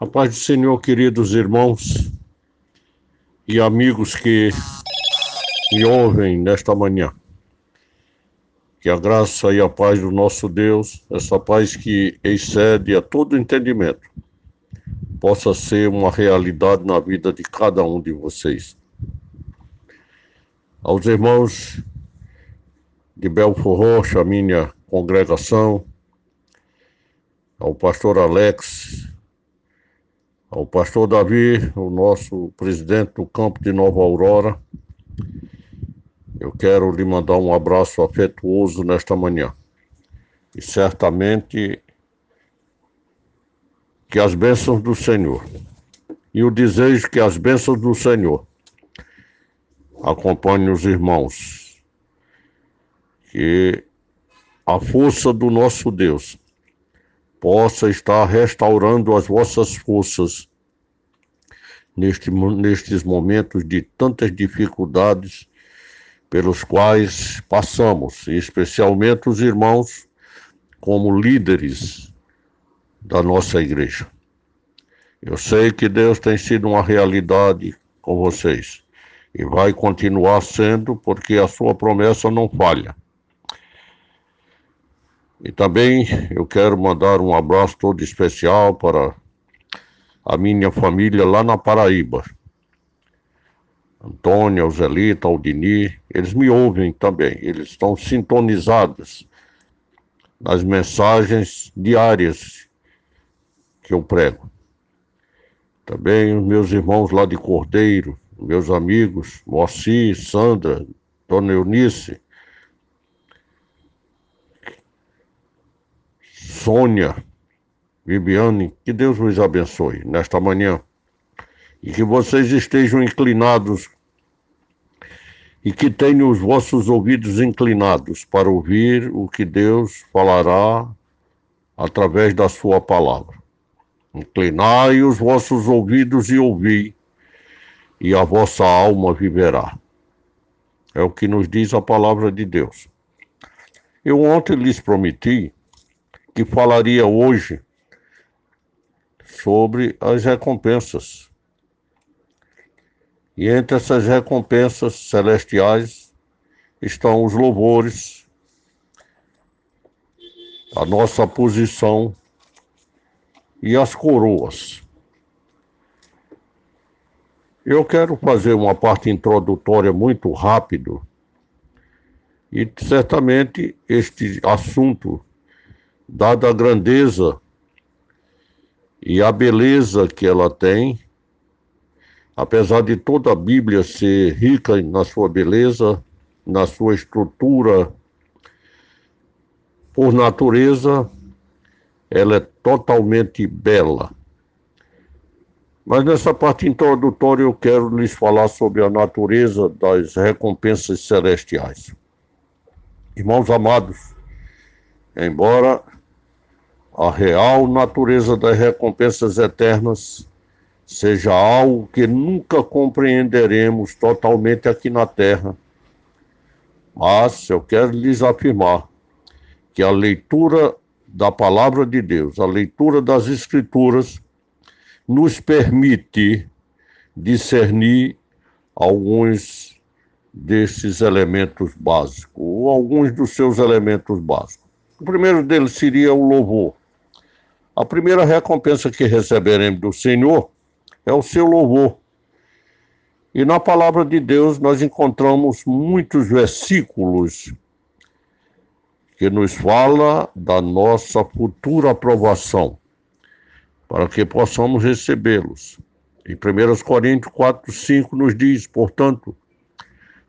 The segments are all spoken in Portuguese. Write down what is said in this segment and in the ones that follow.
A paz do Senhor, queridos irmãos e amigos que me ouvem nesta manhã. Que a graça e a paz do nosso Deus, essa paz que excede a todo entendimento, possa ser uma realidade na vida de cada um de vocês. Aos irmãos de Belfor Rocha, minha congregação, ao pastor Alex, ao pastor Davi, o nosso presidente do campo de Nova Aurora. Eu quero lhe mandar um abraço afetuoso nesta manhã. E certamente que as bênçãos do Senhor e o desejo que as bênçãos do Senhor acompanhem os irmãos. Que a força do nosso Deus possa estar restaurando as vossas forças neste, nestes momentos de tantas dificuldades pelos quais passamos, especialmente os irmãos como líderes da nossa igreja. Eu sei que Deus tem sido uma realidade com vocês e vai continuar sendo, porque a sua promessa não falha. E também eu quero mandar um abraço todo especial para a minha família lá na Paraíba. Antônia, Zelita, Aldini, eles me ouvem também, eles estão sintonizados nas mensagens diárias que eu prego. Também os meus irmãos lá de Cordeiro, meus amigos, Moacir, Sandra, Dona Eunice, Sônia, Viviane, que Deus vos abençoe nesta manhã e que vocês estejam inclinados e que tenham os vossos ouvidos inclinados para ouvir o que Deus falará através da sua palavra. Inclinai os vossos ouvidos e ouvi, e a vossa alma viverá. É o que nos diz a palavra de Deus. Eu ontem lhes prometi que falaria hoje sobre as recompensas. E entre essas recompensas celestiais estão os louvores, a nossa posição e as coroas. Eu quero fazer uma parte introdutória muito rápido e certamente este assunto dada a grandeza e a beleza que ela tem, apesar de toda a Bíblia ser rica na sua beleza, na sua estrutura, por natureza, ela é totalmente bela. Mas nessa parte introdutória eu quero lhes falar sobre a natureza das recompensas celestiais. Irmãos amados, embora a real natureza das recompensas eternas seja algo que nunca compreenderemos totalmente aqui na Terra. Mas eu quero lhes afirmar que a leitura da palavra de Deus, a leitura das Escrituras, nos permite discernir alguns desses elementos básicos, ou alguns dos seus elementos básicos. O primeiro deles seria o louvor. A primeira recompensa que receberemos do Senhor é o seu louvor. E na palavra de Deus nós encontramos muitos versículos que nos fala da nossa futura aprovação, para que possamos recebê-los. Em 1 Coríntios 4, 5 nos diz, portanto,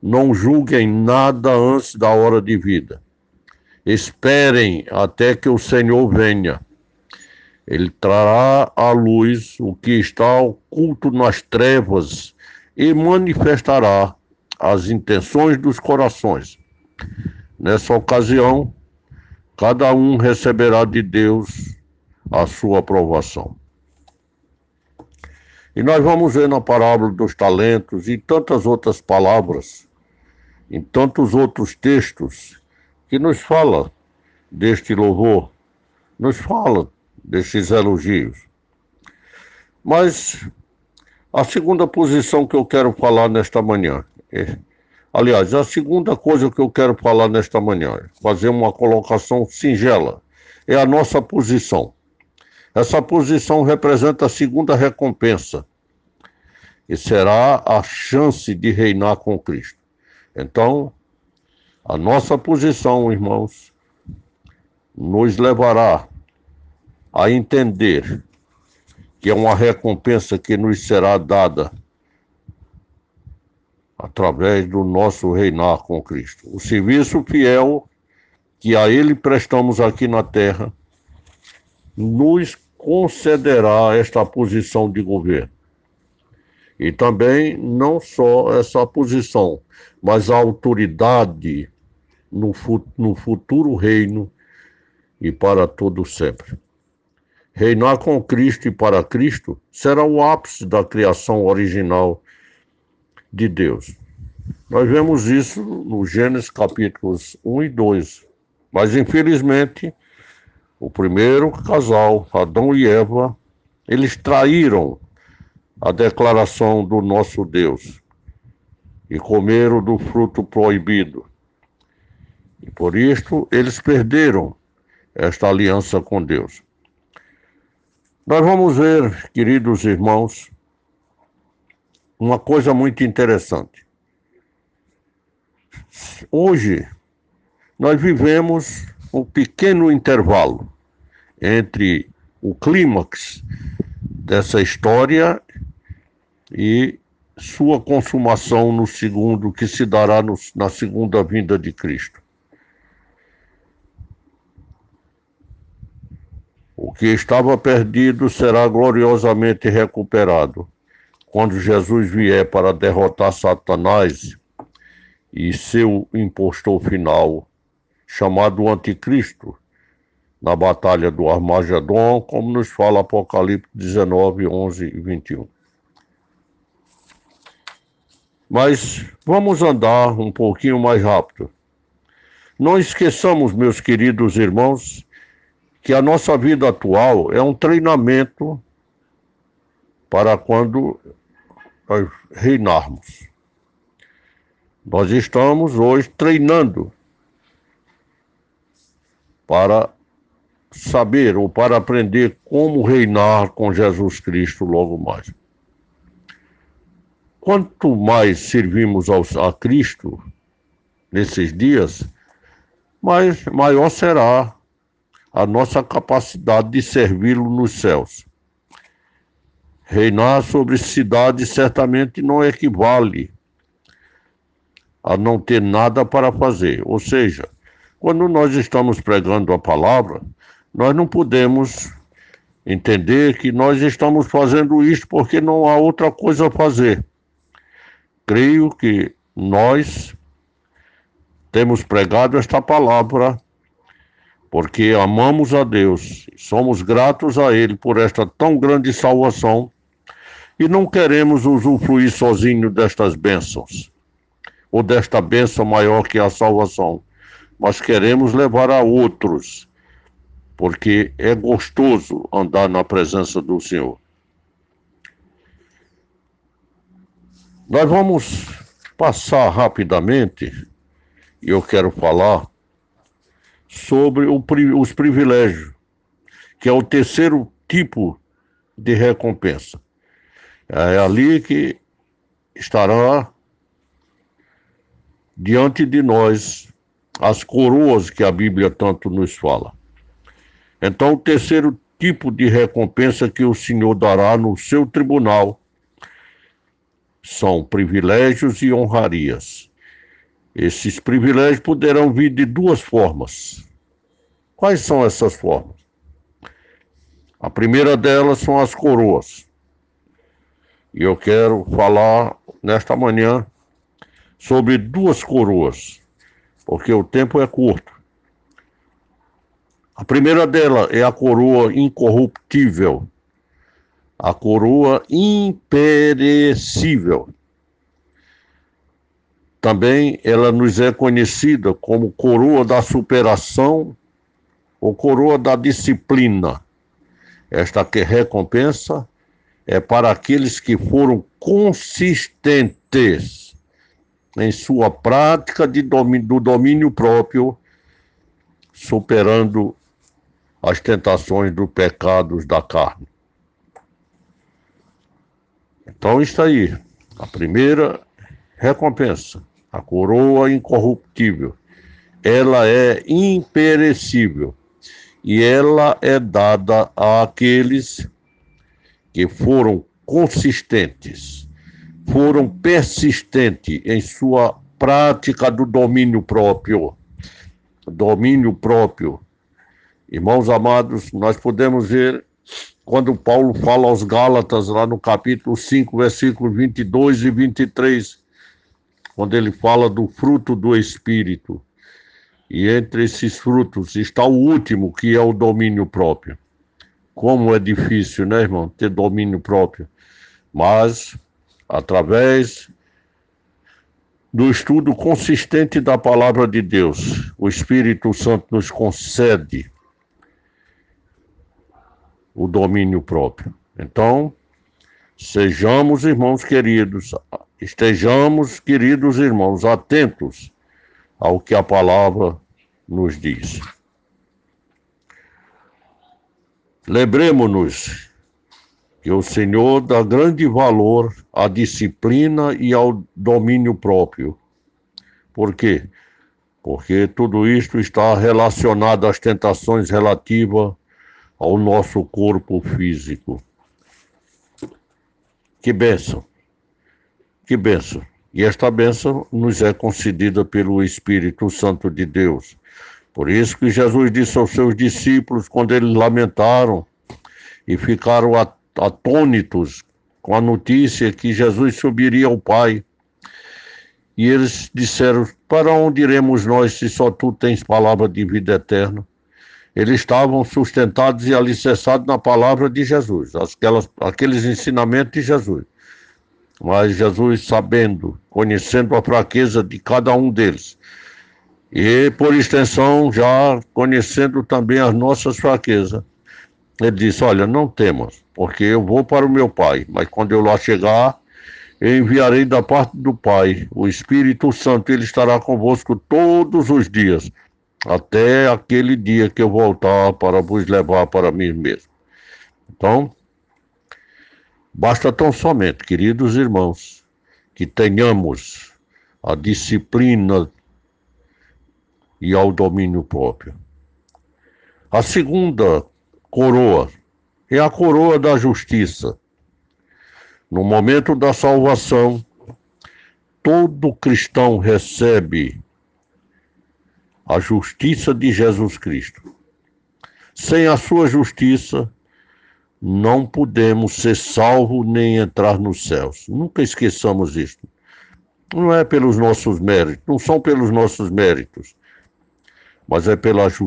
não julguem nada antes da hora de vida. Esperem até que o Senhor venha ele trará à luz o que está oculto nas trevas e manifestará as intenções dos corações. Nessa ocasião, cada um receberá de Deus a sua aprovação. E nós vamos ver na parábola dos talentos e tantas outras palavras, em tantos outros textos, que nos fala deste louvor, nos fala desses elogios. Mas a segunda posição que eu quero falar nesta manhã, é, aliás, a segunda coisa que eu quero falar nesta manhã, é fazer uma colocação singela, é a nossa posição. Essa posição representa a segunda recompensa e será a chance de reinar com Cristo. Então, a nossa posição, irmãos, nos levará a entender que é uma recompensa que nos será dada através do nosso reinar com Cristo. O serviço fiel que a Ele prestamos aqui na terra nos concederá esta posição de governo. E também não só essa posição, mas a autoridade no, no futuro reino e para todo sempre. Reinar com Cristo e para Cristo será o ápice da criação original de Deus. Nós vemos isso no Gênesis capítulos 1 e 2. Mas infelizmente, o primeiro casal, Adão e Eva, eles traíram a declaração do nosso Deus e comeram do fruto proibido. E por isto eles perderam esta aliança com Deus. Nós vamos ver, queridos irmãos, uma coisa muito interessante. Hoje, nós vivemos um pequeno intervalo entre o clímax dessa história e sua consumação no segundo, que se dará no, na segunda vinda de Cristo. O que estava perdido será gloriosamente recuperado quando Jesus vier para derrotar Satanás e seu impostor final, chamado Anticristo, na batalha do Armagedon, como nos fala Apocalipse 19, 11 e 21. Mas vamos andar um pouquinho mais rápido. Não esqueçamos, meus queridos irmãos, que a nossa vida atual é um treinamento para quando nós reinarmos. Nós estamos hoje treinando para saber ou para aprender como reinar com Jesus Cristo logo mais. Quanto mais servimos ao, a Cristo nesses dias, mais maior será a nossa capacidade de servi-lo nos céus. Reinar sobre cidades certamente não equivale a não ter nada para fazer. Ou seja, quando nós estamos pregando a palavra, nós não podemos entender que nós estamos fazendo isso porque não há outra coisa a fazer creio que nós temos pregado esta palavra porque amamos a Deus, somos gratos a Ele por esta tão grande salvação e não queremos usufruir sozinho destas bênçãos ou desta bênção maior que a salvação, mas queremos levar a outros, porque é gostoso andar na presença do Senhor. Nós vamos passar rapidamente, e eu quero falar sobre o, os privilégios, que é o terceiro tipo de recompensa. É ali que estará diante de nós as coroas que a Bíblia tanto nos fala. Então, o terceiro tipo de recompensa que o Senhor dará no seu tribunal são privilégios e honrarias. Esses privilégios poderão vir de duas formas. Quais são essas formas? A primeira delas são as coroas. E eu quero falar nesta manhã sobre duas coroas, porque o tempo é curto. A primeira dela é a coroa incorruptível, a coroa imperecível. Também ela nos é conhecida como coroa da superação ou coroa da disciplina. Esta que recompensa é para aqueles que foram consistentes em sua prática de domínio, do domínio próprio, superando as tentações dos pecados da carne. Então está aí, a primeira recompensa, a coroa incorruptível. Ela é imperecível e ela é dada àqueles que foram consistentes, foram persistentes em sua prática do domínio próprio. Domínio próprio. Irmãos amados, nós podemos ver quando Paulo fala aos Gálatas, lá no capítulo 5, versículos 22 e 23, quando ele fala do fruto do Espírito. E entre esses frutos está o último, que é o domínio próprio. Como é difícil, né, irmão, ter domínio próprio. Mas, através do estudo consistente da palavra de Deus, o Espírito Santo nos concede o domínio próprio. Então, sejamos, irmãos queridos, estejamos, queridos irmãos, atentos ao que a palavra nos diz. Lembremos-nos que o Senhor dá grande valor à disciplina e ao domínio próprio. Por quê? Porque tudo isto está relacionado às tentações relativas ao nosso corpo físico. Que bênção! Que bênção! E esta bênção nos é concedida pelo Espírito Santo de Deus. Por isso que Jesus disse aos seus discípulos, quando eles lamentaram e ficaram atônitos com a notícia que Jesus subiria ao Pai, e eles disseram: Para onde iremos nós se só tu tens palavra de vida eterna? Eles estavam sustentados e alicerçados na palavra de Jesus, aquelas, aqueles ensinamentos de Jesus. Mas Jesus, sabendo, conhecendo a fraqueza de cada um deles, e, por extensão, já conhecendo também as nossas fraquezas, ele disse: Olha, não temos, porque eu vou para o meu Pai, mas quando eu lá chegar, eu enviarei da parte do Pai o Espírito Santo, ele estará convosco todos os dias, até aquele dia que eu voltar para vos levar para mim mesmo. Então, basta tão somente, queridos irmãos, que tenhamos a disciplina e ao domínio próprio. A segunda coroa é a coroa da justiça. No momento da salvação, todo cristão recebe a justiça de Jesus Cristo. Sem a sua justiça, não podemos ser salvos nem entrar nos céus. Nunca esqueçamos isto. Não é pelos nossos méritos, não são pelos nossos méritos, mas é pela justiça